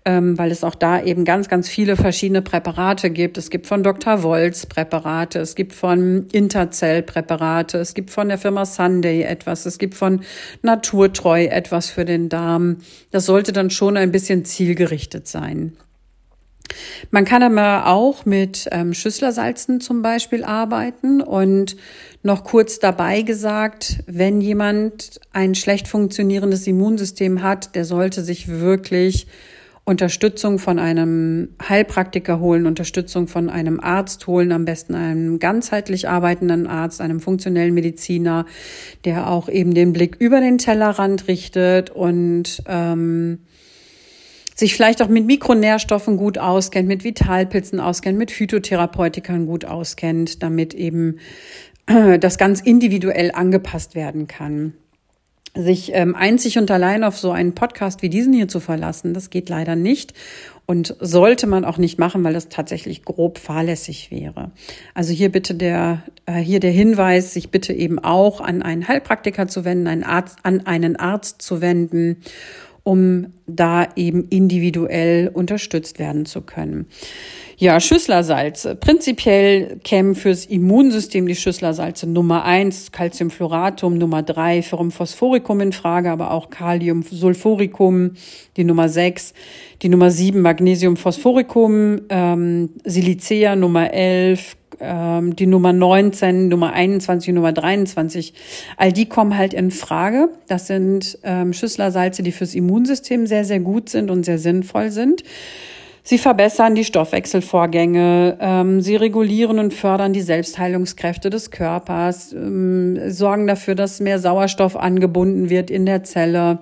ähm, weil es auch da eben ganz, ganz viele verschiedene Präparate gibt. Es gibt von Dr. Wolz Präparate, es gibt von Intercell Präparate, es gibt von der Firma Sunday etwas, es gibt von Naturtreu etwas für den Darm. Das sollte dann schon ein bisschen zielgerichtet sein. Man kann aber auch mit ähm, Schüsslersalzen zum Beispiel arbeiten und noch kurz dabei gesagt, wenn jemand ein schlecht funktionierendes Immunsystem hat, der sollte sich wirklich Unterstützung von einem Heilpraktiker holen, Unterstützung von einem Arzt holen, am besten einem ganzheitlich arbeitenden Arzt, einem funktionellen Mediziner, der auch eben den Blick über den Tellerrand richtet und ähm, sich vielleicht auch mit Mikronährstoffen gut auskennt, mit Vitalpilzen auskennt, mit Phytotherapeutikern gut auskennt, damit eben äh, das ganz individuell angepasst werden kann sich ähm, einzig und allein auf so einen Podcast wie diesen hier zu verlassen, das geht leider nicht und sollte man auch nicht machen, weil das tatsächlich grob fahrlässig wäre. Also hier bitte der äh, hier der Hinweis, sich bitte eben auch an einen Heilpraktiker zu wenden, einen Arzt an einen Arzt zu wenden, um da eben individuell unterstützt werden zu können. Ja, Schüsslersalze. Prinzipiell kämen fürs Immunsystem die Schüsslersalze Nummer eins, Calciumfluoratum, Nummer drei, Ferrum phosphoricum in Frage, aber auch Kaliumsulfuricum, die Nummer sechs, die Nummer sieben, Magnesium phosphoricum, ähm, Silicea Nummer elf, ähm, die Nummer 19, Nummer 21, Nummer 23, all die kommen halt in Frage. Das sind ähm, Schüsslersalze, die fürs Immunsystem sehr, sehr gut sind und sehr sinnvoll sind. Sie verbessern die Stoffwechselvorgänge, ähm, sie regulieren und fördern die Selbstheilungskräfte des Körpers, ähm, sorgen dafür, dass mehr Sauerstoff angebunden wird in der Zelle.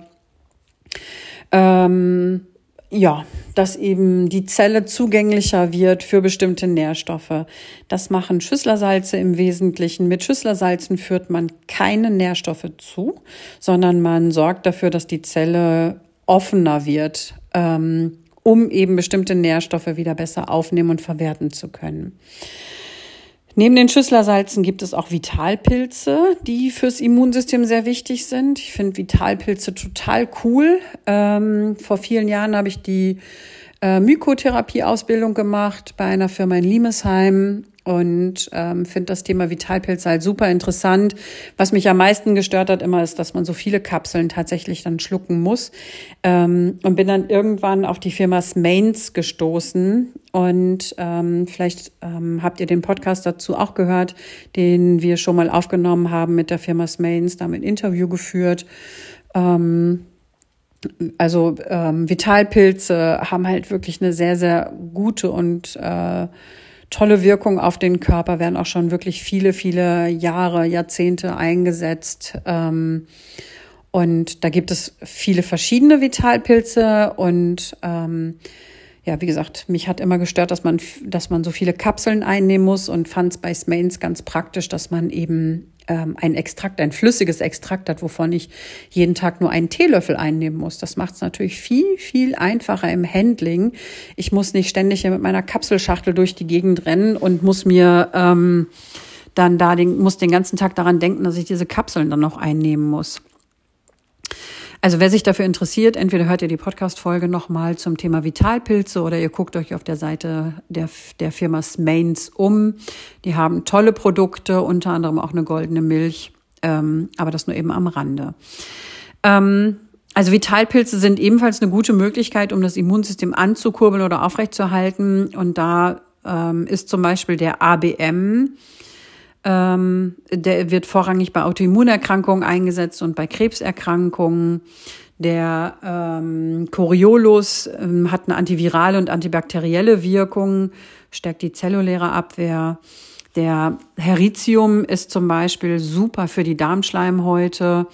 Ähm, ja, dass eben die Zelle zugänglicher wird für bestimmte Nährstoffe. Das machen Schüsslersalze im Wesentlichen. Mit Schüsslersalzen führt man keine Nährstoffe zu, sondern man sorgt dafür, dass die Zelle offener wird, ähm, um eben bestimmte Nährstoffe wieder besser aufnehmen und verwerten zu können. Neben den Schüsslersalzen gibt es auch Vitalpilze, die fürs Immunsystem sehr wichtig sind. Ich finde Vitalpilze total cool. Ähm, vor vielen Jahren habe ich die äh, Mykotherapie-Ausbildung gemacht bei einer Firma in Limesheim und ähm, finde das Thema Vitalpilz halt super interessant. Was mich am meisten gestört hat immer ist, dass man so viele Kapseln tatsächlich dann schlucken muss ähm, und bin dann irgendwann auf die Firma Smains gestoßen und ähm, vielleicht ähm, habt ihr den Podcast dazu auch gehört, den wir schon mal aufgenommen haben mit der Firma Smains, damit ein Interview geführt. Ähm, also ähm, Vitalpilze haben halt wirklich eine sehr, sehr gute und äh, tolle Wirkung auf den Körper, werden auch schon wirklich viele, viele Jahre, Jahrzehnte eingesetzt. Ähm, Und da gibt es viele verschiedene Vitalpilze und ähm, ja, wie gesagt, mich hat immer gestört, dass man, dass man so viele Kapseln einnehmen muss und fand es bei Smains ganz praktisch, dass man eben ähm, ein Extrakt, ein flüssiges Extrakt hat, wovon ich jeden Tag nur einen Teelöffel einnehmen muss. Das macht es natürlich viel, viel einfacher im Handling. Ich muss nicht ständig mit meiner Kapselschachtel durch die Gegend rennen und muss mir ähm, dann da den, muss den ganzen Tag daran denken, dass ich diese Kapseln dann noch einnehmen muss. Also wer sich dafür interessiert, entweder hört ihr die Podcast-Folge nochmal zum Thema Vitalpilze oder ihr guckt euch auf der Seite der, der Firma Smains um. Die haben tolle Produkte, unter anderem auch eine goldene Milch, ähm, aber das nur eben am Rande. Ähm, also Vitalpilze sind ebenfalls eine gute Möglichkeit, um das Immunsystem anzukurbeln oder aufrechtzuerhalten. Und da ähm, ist zum Beispiel der ABM, ähm, der wird vorrangig bei Autoimmunerkrankungen eingesetzt und bei Krebserkrankungen. Der ähm, Coriolus ähm, hat eine antivirale und antibakterielle Wirkung, stärkt die zelluläre Abwehr. Der Heritium ist zum Beispiel super für die Darmschleimhäute.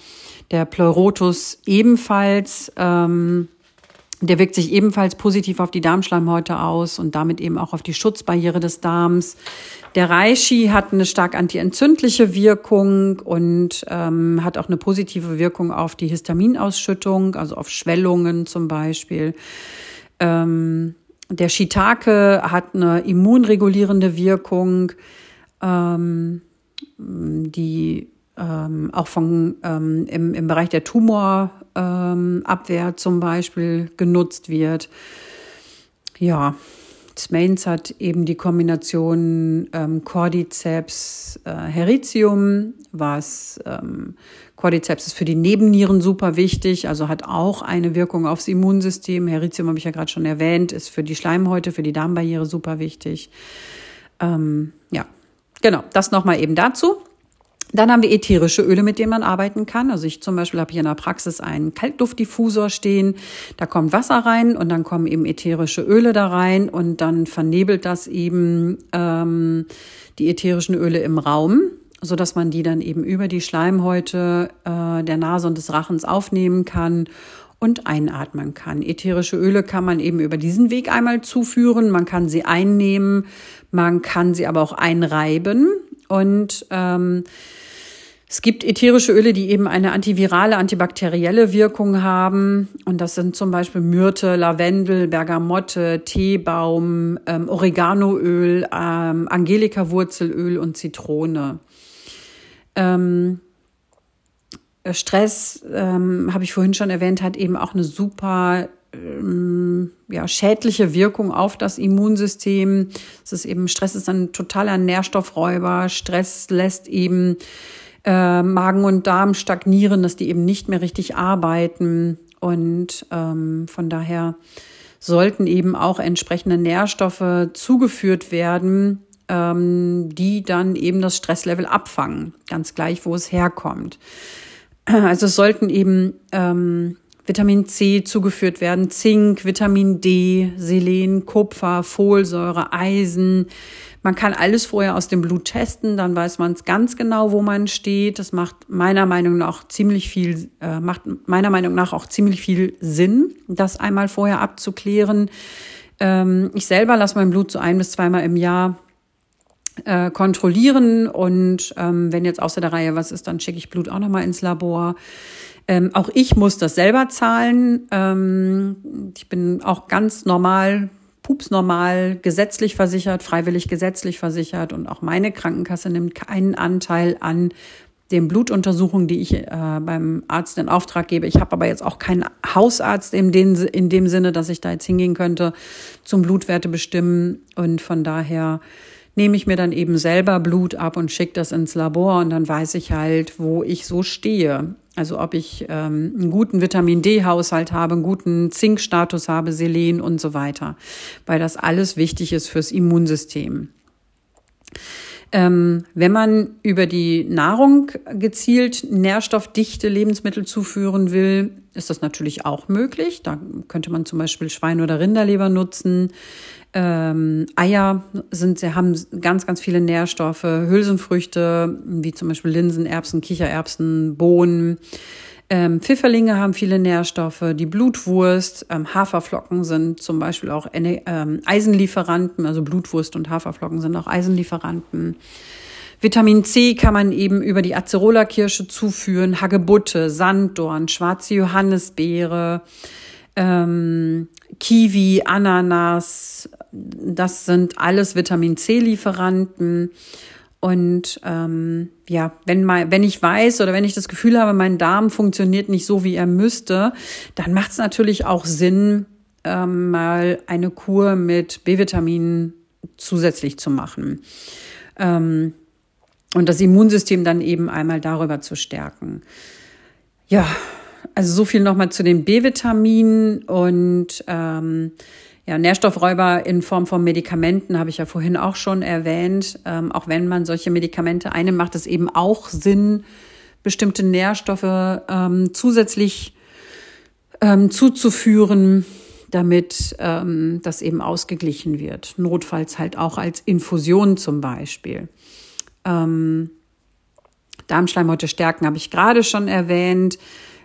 Der Pleurotus ebenfalls. Ähm, der wirkt sich ebenfalls positiv auf die Darmschleimhäute aus und damit eben auch auf die Schutzbarriere des Darms. Der Reishi hat eine stark antientzündliche Wirkung und ähm, hat auch eine positive Wirkung auf die Histaminausschüttung, also auf Schwellungen zum Beispiel. Ähm, der Shiitake hat eine immunregulierende Wirkung, ähm, die ähm, auch von, ähm, im, im Bereich der Tumorabwehr ähm, zum Beispiel genutzt wird. Ja, Smains hat eben die Kombination ähm, Cordyceps äh, heritium, was ähm, Cordyceps ist für die Nebennieren super wichtig, also hat auch eine Wirkung aufs Immunsystem. Heritium habe ich ja gerade schon erwähnt, ist für die Schleimhäute, für die Darmbarriere super wichtig. Ähm, ja, genau, das nochmal eben dazu. Dann haben wir ätherische Öle, mit denen man arbeiten kann. Also ich zum Beispiel habe hier in der Praxis einen Kaltduftdiffusor stehen. Da kommt Wasser rein und dann kommen eben ätherische Öle da rein und dann vernebelt das eben ähm, die ätherischen Öle im Raum, so dass man die dann eben über die Schleimhäute äh, der Nase und des Rachens aufnehmen kann und einatmen kann. Ätherische Öle kann man eben über diesen Weg einmal zuführen. Man kann sie einnehmen, man kann sie aber auch einreiben und ähm, es gibt ätherische Öle, die eben eine antivirale, antibakterielle Wirkung haben. Und das sind zum Beispiel Myrte, Lavendel, Bergamotte, Teebaum, ähm, Oreganoöl, ähm, Angelika-Wurzelöl und Zitrone. Ähm, Stress, ähm, habe ich vorhin schon erwähnt, hat eben auch eine super ähm, ja, schädliche Wirkung auf das Immunsystem. Es ist eben, Stress ist ein totaler Nährstoffräuber. Stress lässt eben äh, Magen und Darm stagnieren, dass die eben nicht mehr richtig arbeiten. Und ähm, von daher sollten eben auch entsprechende Nährstoffe zugeführt werden, ähm, die dann eben das Stresslevel abfangen, ganz gleich, wo es herkommt. Also es sollten eben ähm, Vitamin C zugeführt werden, Zink, Vitamin D, Selen, Kupfer, Folsäure, Eisen. Man kann alles vorher aus dem Blut testen, dann weiß man es ganz genau, wo man steht. Das macht meiner Meinung nach ziemlich viel, äh, macht meiner Meinung nach auch ziemlich viel Sinn, das einmal vorher abzuklären. Ähm, ich selber lasse mein Blut so ein bis zweimal im Jahr äh, kontrollieren und ähm, wenn jetzt außer der Reihe was ist, dann schicke ich Blut auch nochmal ins Labor. Ähm, auch ich muss das selber zahlen. Ähm, ich bin auch ganz normal, pupsnormal, gesetzlich versichert, freiwillig gesetzlich versichert und auch meine Krankenkasse nimmt keinen Anteil an den Blutuntersuchungen, die ich äh, beim Arzt in Auftrag gebe. Ich habe aber jetzt auch keinen Hausarzt in, den, in dem Sinne, dass ich da jetzt hingehen könnte zum Blutwerte bestimmen. Und von daher nehme ich mir dann eben selber Blut ab und schicke das ins Labor und dann weiß ich halt, wo ich so stehe. Also ob ich ähm, einen guten Vitamin D-Haushalt habe, einen guten Zinkstatus habe, Selen und so weiter, weil das alles wichtig ist fürs Immunsystem. Ähm, wenn man über die Nahrung gezielt nährstoffdichte Lebensmittel zuführen will, ist das natürlich auch möglich. Da könnte man zum Beispiel Schwein- oder Rinderleber nutzen. Ähm, Eier sind, sie haben ganz, ganz viele Nährstoffe, Hülsenfrüchte, wie zum Beispiel Linsen, Erbsen, Kichererbsen, Bohnen. Ähm, Pfifferlinge haben viele Nährstoffe, die Blutwurst, ähm, Haferflocken sind zum Beispiel auch ähm, Eisenlieferanten, also Blutwurst und Haferflocken sind auch Eisenlieferanten. Vitamin C kann man eben über die Acerola-Kirsche zuführen, Hagebutte, Sanddorn, schwarze Johannisbeere, ähm, Kiwi, Ananas, das sind alles Vitamin C-Lieferanten. Und ähm, ja, wenn mal, wenn ich weiß oder wenn ich das Gefühl habe, mein Darm funktioniert nicht so, wie er müsste, dann macht es natürlich auch Sinn, ähm, mal eine Kur mit B-Vitaminen zusätzlich zu machen. Ähm, und das Immunsystem dann eben einmal darüber zu stärken. Ja, also so viel nochmal zu den B-Vitaminen und ähm, ja, Nährstoffräuber in Form von Medikamenten habe ich ja vorhin auch schon erwähnt. Ähm, auch wenn man solche Medikamente einnimmt, macht es eben auch Sinn, bestimmte Nährstoffe ähm, zusätzlich ähm, zuzuführen, damit ähm, das eben ausgeglichen wird. Notfalls halt auch als Infusion zum Beispiel. Ähm, Darmschleimhäute stärken habe ich gerade schon erwähnt.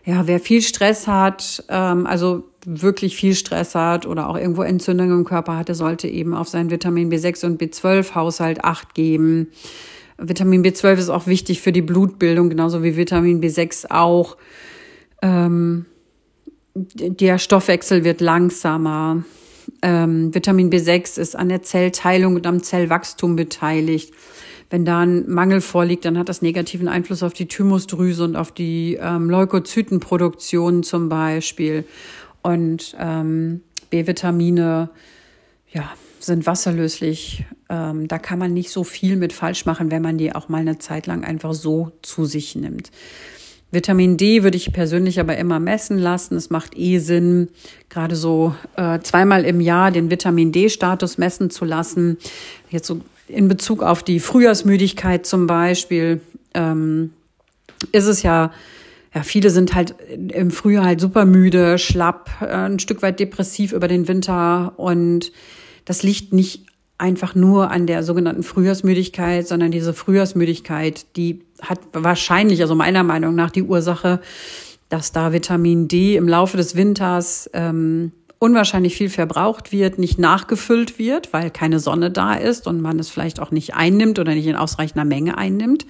Ja, wer viel Stress hat, ähm, also wirklich viel Stress hat oder auch irgendwo Entzündungen im Körper hatte, sollte eben auf seinen Vitamin B6 und B12 Haushalt Acht geben. Vitamin B12 ist auch wichtig für die Blutbildung, genauso wie Vitamin B6 auch. Ähm, der Stoffwechsel wird langsamer. Ähm, Vitamin B6 ist an der Zellteilung und am Zellwachstum beteiligt. Wenn da ein Mangel vorliegt, dann hat das negativen Einfluss auf die Thymusdrüse und auf die ähm, Leukozytenproduktion zum Beispiel. Und ähm, B-Vitamine, ja, sind wasserlöslich. Ähm, da kann man nicht so viel mit falsch machen, wenn man die auch mal eine Zeit lang einfach so zu sich nimmt. Vitamin D würde ich persönlich aber immer messen lassen. Es macht eh Sinn, gerade so äh, zweimal im Jahr den Vitamin D-Status messen zu lassen. Jetzt so in Bezug auf die Frühjahrsmüdigkeit zum Beispiel ähm, ist es ja ja, viele sind halt im Frühjahr halt super müde, schlapp, äh, ein Stück weit depressiv über den Winter und das liegt nicht einfach nur an der sogenannten Frühjahrsmüdigkeit, sondern diese Frühjahrsmüdigkeit, die hat wahrscheinlich, also meiner Meinung nach, die Ursache, dass da Vitamin D im Laufe des Winters ähm, unwahrscheinlich viel verbraucht wird, nicht nachgefüllt wird, weil keine Sonne da ist und man es vielleicht auch nicht einnimmt oder nicht in ausreichender Menge einnimmt.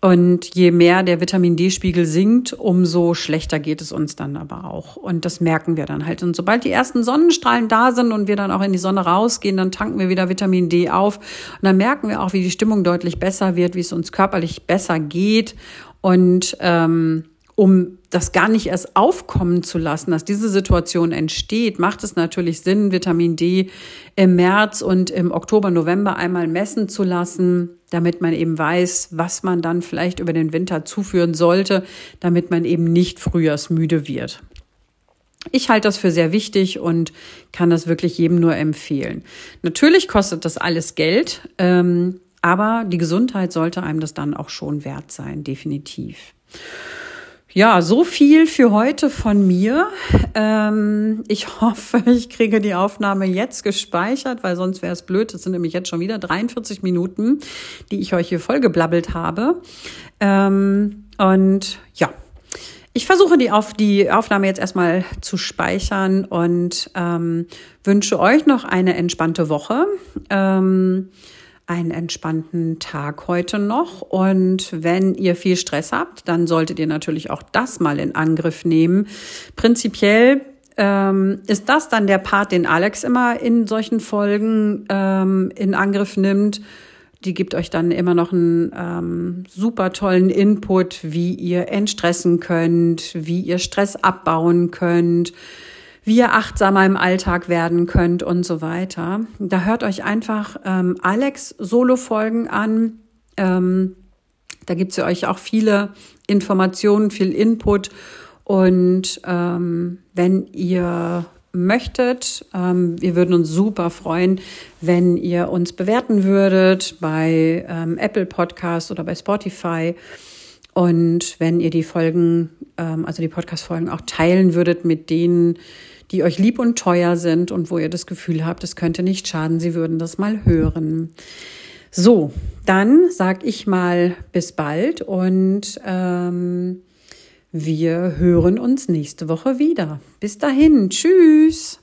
Und je mehr der Vitamin D-Spiegel sinkt, umso schlechter geht es uns dann aber auch. Und das merken wir dann halt. Und sobald die ersten Sonnenstrahlen da sind und wir dann auch in die Sonne rausgehen, dann tanken wir wieder Vitamin D auf. Und dann merken wir auch, wie die Stimmung deutlich besser wird, wie es uns körperlich besser geht. Und ähm, um das gar nicht erst aufkommen zu lassen, dass diese Situation entsteht, macht es natürlich Sinn, Vitamin D im März und im Oktober, November einmal messen zu lassen, damit man eben weiß, was man dann vielleicht über den Winter zuführen sollte, damit man eben nicht frühjahrsmüde wird. Ich halte das für sehr wichtig und kann das wirklich jedem nur empfehlen. Natürlich kostet das alles Geld, ähm, aber die Gesundheit sollte einem das dann auch schon wert sein, definitiv. Ja, so viel für heute von mir. Ähm, ich hoffe, ich kriege die Aufnahme jetzt gespeichert, weil sonst wäre es blöd. Es sind nämlich jetzt schon wieder 43 Minuten, die ich euch hier vollgeblabbelt habe. Ähm, und ja, ich versuche die, auf, die Aufnahme jetzt erstmal zu speichern und ähm, wünsche euch noch eine entspannte Woche. Ähm, einen entspannten Tag heute noch. Und wenn ihr viel Stress habt, dann solltet ihr natürlich auch das mal in Angriff nehmen. Prinzipiell ähm, ist das dann der Part, den Alex immer in solchen Folgen ähm, in Angriff nimmt. Die gibt euch dann immer noch einen ähm, super tollen Input, wie ihr entstressen könnt, wie ihr Stress abbauen könnt wie ihr achtsamer im Alltag werden könnt und so weiter. Da hört euch einfach ähm, Alex Solo-Folgen an. Ähm, da gibt es ja euch auch viele Informationen, viel Input. Und ähm, wenn ihr möchtet, ähm, wir würden uns super freuen, wenn ihr uns bewerten würdet bei ähm, Apple Podcast oder bei Spotify. Und wenn ihr die Folgen, ähm, also die Podcast-Folgen auch teilen würdet mit denen, die euch lieb und teuer sind und wo ihr das Gefühl habt, es könnte nicht schaden, sie würden das mal hören. So, dann sag ich mal bis bald und ähm, Wir hören uns nächste Woche wieder. Bis dahin, tschüss.